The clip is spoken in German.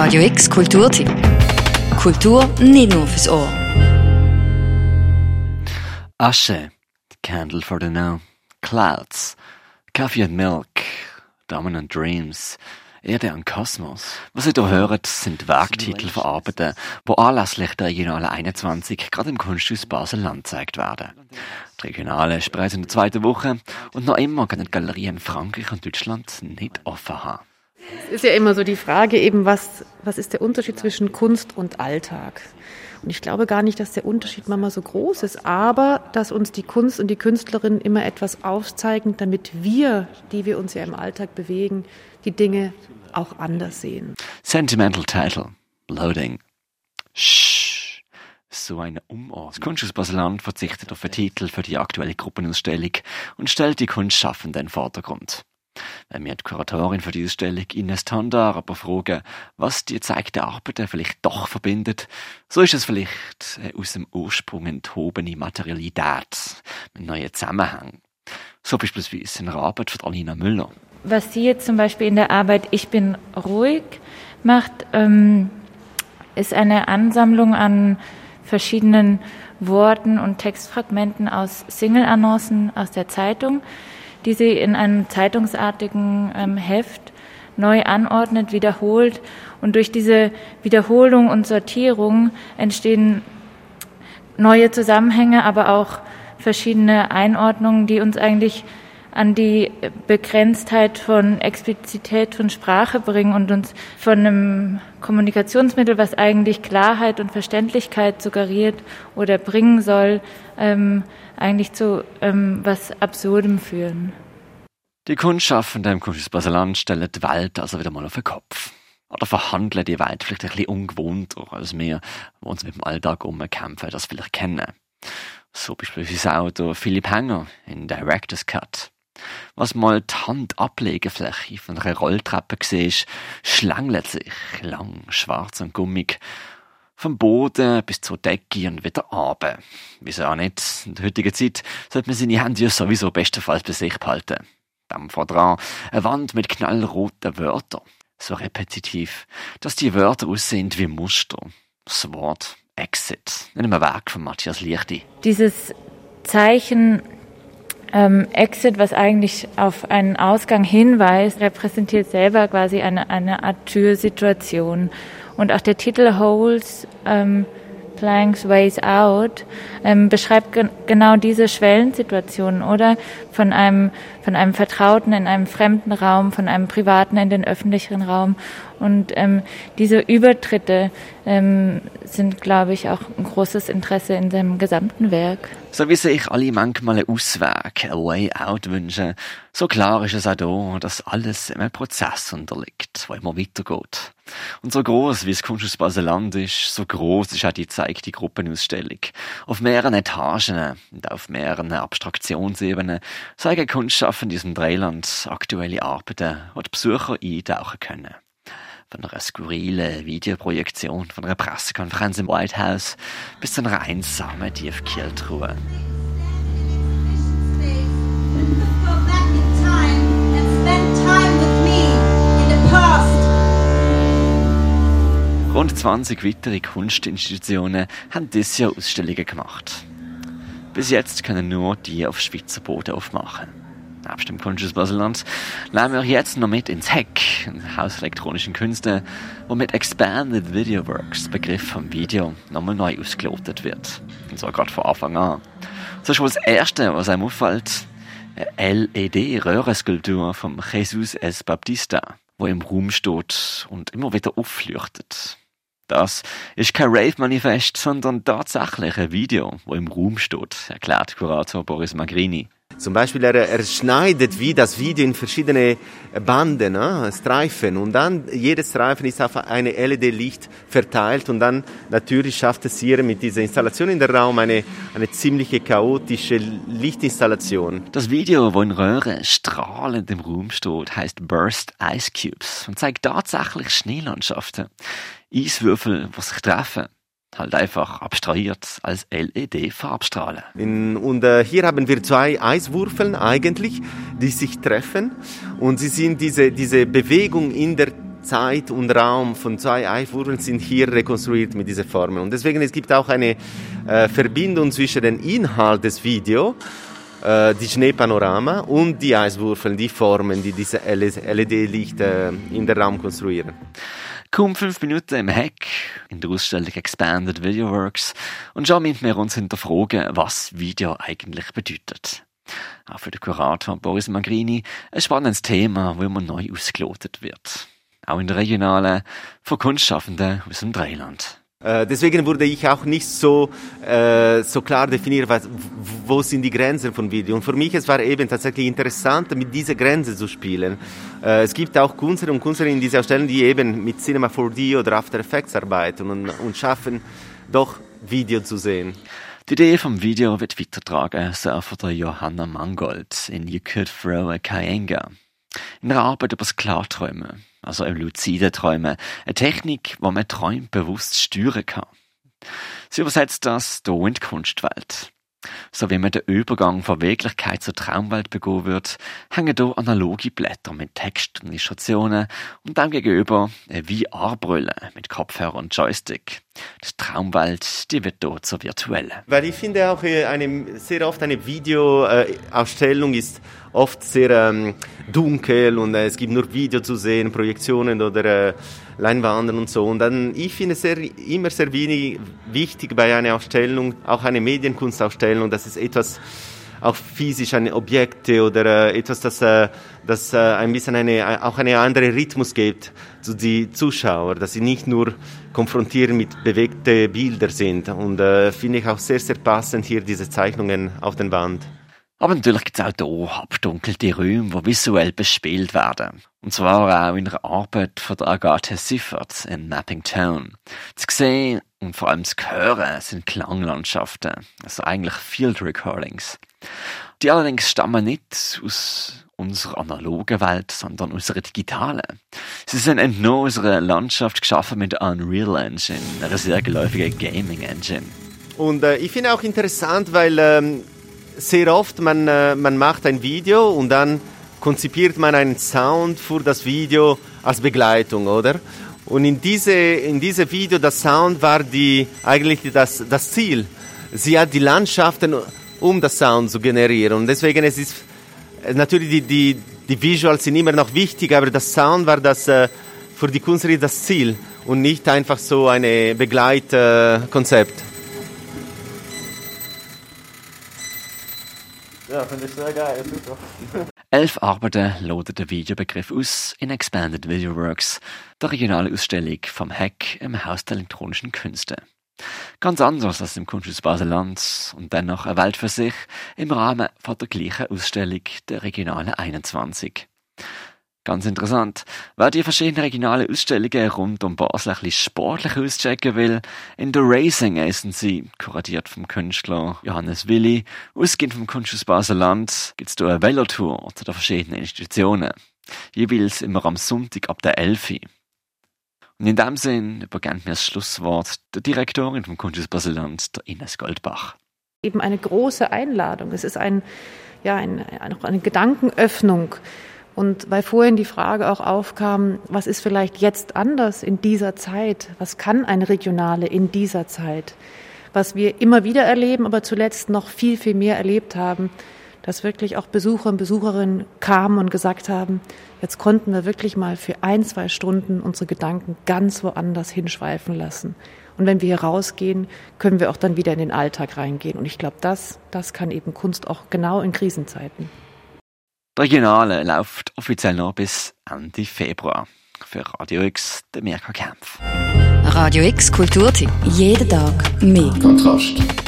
Radio X Kulturtipp. Kultur nicht nur fürs Ohr. Asche, Candle for the Now, Clouds, Coffee and Milk, Dominant Dreams, Erde und Kosmos. Was ihr hier hört, sind Werktitel von Arbeiten, die anlässlich der Regionalen 21 gerade im Kunsthaus Basel-Land gezeigt werden. Die Regionale ist bereits in der zweiten Woche und noch immer können die Galerien in Frankreich und Deutschland nicht offen haben. Es ist ja immer so die Frage eben, was, was ist der Unterschied zwischen Kunst und Alltag? Und ich glaube gar nicht, dass der Unterschied manchmal so groß ist, aber dass uns die Kunst und die Künstlerin immer etwas aufzeigen, damit wir, die wir uns ja im Alltag bewegen, die Dinge auch anders sehen. Sentimental Title, Loading. Shh. So eine Umart. Das Kunsthaus Baseland verzichtet auf den Titel für die aktuelle Gruppenausstellung und stellt die Kunstschaffenden in den Vordergrund. Wenn wir die Kuratorin für diese Stellung Ines Tandar aber fragen, was die gezeigten Arbeiten vielleicht doch verbindet, so ist es vielleicht eine aus dem Ursprung enthobene Materialität mit neuen Zusammenhängen. So beispielsweise in einer Arbeit von Alina Müller. Was sie jetzt zum Beispiel in der Arbeit Ich bin ruhig macht, ähm, ist eine Ansammlung an verschiedenen Worten und Textfragmenten aus Single-Annoncen aus der Zeitung, die sie in einem zeitungsartigen ähm, Heft neu anordnet, wiederholt. Und durch diese Wiederholung und Sortierung entstehen neue Zusammenhänge, aber auch verschiedene Einordnungen, die uns eigentlich an die Begrenztheit von Explizität von Sprache bringen und uns von einem Kommunikationsmittel, was eigentlich Klarheit und Verständlichkeit suggeriert oder bringen soll, ähm, eigentlich zu ähm, was Absurdem führen. Die Kunstschaffenden im Kunsthaus Baseland stellen die Welt also wieder mal auf den Kopf. Oder verhandeln die Welt vielleicht ein bisschen ungewohnter als wir, die uns mit dem Alltag umkämpfen, das vielleicht kennen. So beispielsweise auch der Philipp Hänger in Director's Cut. Was mal die Handablegefläche von einer Rolltreppe siehst, schlängelt sich lang, schwarz und gummig vom Boden bis zur Decke und wieder runter. Wieso auch nicht? In der heutigen Zeit sollte man seine Hände ja sowieso bestenfalls bei sich behalten. Dann vor dran eine Wand mit knallroten Wörtern. So repetitiv, dass die Wörter aussehen wie Muster. Das Wort Exit, in einem Werk von Matthias Lichti. Dieses Zeichen ähm, Exit, was eigentlich auf einen Ausgang hinweist, repräsentiert selber quasi eine, eine Art Türsituation. Und auch der Titel Holes ähm, Planks Ways Out ähm, beschreibt ge genau diese Schwellensituation, oder? Von einem, von einem Vertrauten in einem fremden Raum, von einem Privaten in den öffentlichen Raum. Und ähm, diese Übertritte ähm, sind, glaube ich, auch ein großes Interesse in seinem gesamten Werk. So wie sich alle manchmal einen Ausweg, ein Way Out wünschen, so klar ist es auch da, dass alles einem Prozess unterliegt, wo immer weitergeht. Und so groß wie das Kunsthaus Baseland ist, so groß ist auch die zeigte Gruppenausstellung. Auf mehreren Etagen und auf mehreren Abstraktionsebenen zeigen Kunstschaffende in diesem Dreiland aktuelle Arbeiten, die die Besucher eintauchen können von einer skurrilen Videoprojektion von einer Pressekonferenz im White House bis zu einer einsamen Tiefkühltruhe. Rund 20 weitere Kunstinstitutionen haben dieses Jahr Ausstellungen gemacht. Bis jetzt können nur die auf Schweizer Boden aufmachen nebst dem Kunsthaus Baseland, nehmen wir jetzt noch mit ins Heck, ein Haus elektronischen Künsten, wo mit Expanded Video Works Begriff vom Video nochmal neu ausgelotet wird. Und zwar gerade von Anfang an. So ist wohl das Erste, was einem auffällt, eine LED-Röhrenskulptur vom Jesus S. Baptista, wo im Raum steht und immer wieder aufleuchtet. Das ist kein Rave-Manifest, sondern tatsächlich ein Video, wo im Raum steht, erklärt Kurator Boris Magrini. Zum Beispiel, er, er schneidet wie das Video in verschiedene Banden, ne, Streifen und dann jedes Streifen ist auf eine LED-Licht verteilt und dann natürlich schafft es hier mit dieser Installation in der Raum eine, eine ziemliche chaotische Lichtinstallation. Das Video, wo in Röhre strahlend im Raum steht, heißt Burst Ice Cubes und zeigt tatsächlich Schneelandschaften. Eiswürfel, die sich treffen halt einfach abstrahiert als LED-Farbstrahlen. Und äh, hier haben wir zwei Eiswürfeln eigentlich, die sich treffen und sie sind diese, diese Bewegung in der Zeit und Raum von zwei Eifurteln sind hier rekonstruiert mit dieser Formel. Und deswegen es gibt auch eine äh, Verbindung zwischen dem Inhalt des Videos äh, die Schneepanorama und die Eiswürfel, die Formen, die diese LED-Licht äh, in den Raum konstruieren. Kaum fünf Minuten im Heck in der Ausstellung Expanded Video Works und schon müssen wir uns hinterfragen, was Video eigentlich bedeutet. Auch für den Kurator Boris Magrini ein spannendes Thema, wo immer neu ausgelotet wird. Auch in der regionalen, von Kunstschaffenden aus dem Dreiland. Äh, deswegen wurde ich auch nicht so, äh, so klar definiert, was, wo sind die Grenzen von Video. Und für mich es war eben tatsächlich interessant, mit dieser Grenze zu spielen. Äh, es gibt auch Künstler und Künstlerinnen in dieser Stellen, die eben mit Cinema 4D oder After Effects arbeiten und, und schaffen, doch Video zu sehen. Die Idee vom Video wird weitertragen, so von der Johanna Mangold in You Could Throw a Kayenga. In einer Arbeit über das Klarträumen, also im luziden Träumen, eine Technik, wo man Träume bewusst steuern kann. Sie übersetzt das hier in die Kunstwelt. So wie man den Übergang von Wirklichkeit zur Traumwelt begehen wird, hängen hier analoge Blätter mit Text und Illustrationen und dem gegenüber eine VR-Brille mit Kopfhörer und Joystick. Die Traumwelt, die wird dort zur virtuellen. Weil ich finde auch, äh, eine, sehr oft eine Videoausstellung ist oft sehr ähm, dunkel und äh, es gibt nur Video zu sehen, Projektionen oder äh, Leinwanden und so. Und dann, ich finde es sehr, immer sehr wenig wichtig bei einer Ausstellung, auch eine Medienkunstausstellung, dass es etwas auch physisch an Objekte oder äh, etwas, das, äh, das äh, ein bisschen eine, auch eine andere Rhythmus gibt zu die Zuschauer, dass sie nicht nur konfrontiert mit bewegten Bildern sind. Und äh, finde ich auch sehr, sehr passend hier diese Zeichnungen auf den Wand. Aber natürlich gibt es auch hier abdunkelte Räume, die visuell bespielt werden. Und zwar auch in der Arbeit von der Agathe Siffert in Mapping Tone. Zu sehen und vor allem zu hören sind Klanglandschaften, also eigentlich Field Recordings. Die allerdings stammen nicht aus unserer analogen Welt, sondern unserer digitalen. Sie sind entnommen unserer Landschaft geschaffen mit Unreal Engine, einer sehr geläufigen Gaming Engine. Und äh, ich finde auch interessant, weil ähm sehr oft, man, äh, man macht ein Video und dann konzipiert man einen Sound für das Video als Begleitung, oder? Und in diese, in diese Video, das Sound war die, eigentlich das, das Ziel. Sie hat die Landschaften, um das Sound zu generieren. Und deswegen es ist natürlich die, die, die Visuals sind immer noch wichtig, aber das Sound war das, äh, für die Künstlerin das Ziel und nicht einfach so ein Begleitkonzept. Ja, finde ich sehr geil. Super. Elf Arbeiten lotet der Videobegriff aus in Expanded Video Works, der regionalen Ausstellung vom Hack im Haus der elektronischen Künste. Ganz anders als im Kunsthaus Basel-Land und dennoch eine Welt für sich im Rahmen von der gleichen Ausstellung der Regionalen 21. Ganz interessant. Wer die verschiedenen regionalen Ausstellungen rund um Basel ein bisschen sportlich auschecken will, in der Racing heißen sie, kuratiert vom Künstler Johannes Willi, ausgehend vom Kunsthaus Basel-Land, gibt's hier eine Velotour zu den verschiedenen Institutionen. Jeweils immer am Sonntag ab der 11. Und in dem Sinn übergeben wir das Schlusswort der Direktorin vom Kunsthaus Basel-Land, der Ines Goldbach. Eben eine große Einladung. Es ist ein, ja, ein, eine Gedankenöffnung und weil vorhin die Frage auch aufkam, was ist vielleicht jetzt anders in dieser Zeit? Was kann eine Regionale in dieser Zeit? Was wir immer wieder erleben, aber zuletzt noch viel, viel mehr erlebt haben, dass wirklich auch Besucher und Besucherinnen kamen und gesagt haben, jetzt konnten wir wirklich mal für ein, zwei Stunden unsere Gedanken ganz woanders hinschweifen lassen. Und wenn wir hier rausgehen, können wir auch dann wieder in den Alltag reingehen. Und ich glaube, das, das kann eben Kunst auch genau in Krisenzeiten. Der Regionale läuft offiziell noch bis Ende Februar. Für Radio X, der Mirka Kempf. Radio X Kulturtipp. Jeden Tag mehr. Kontrast.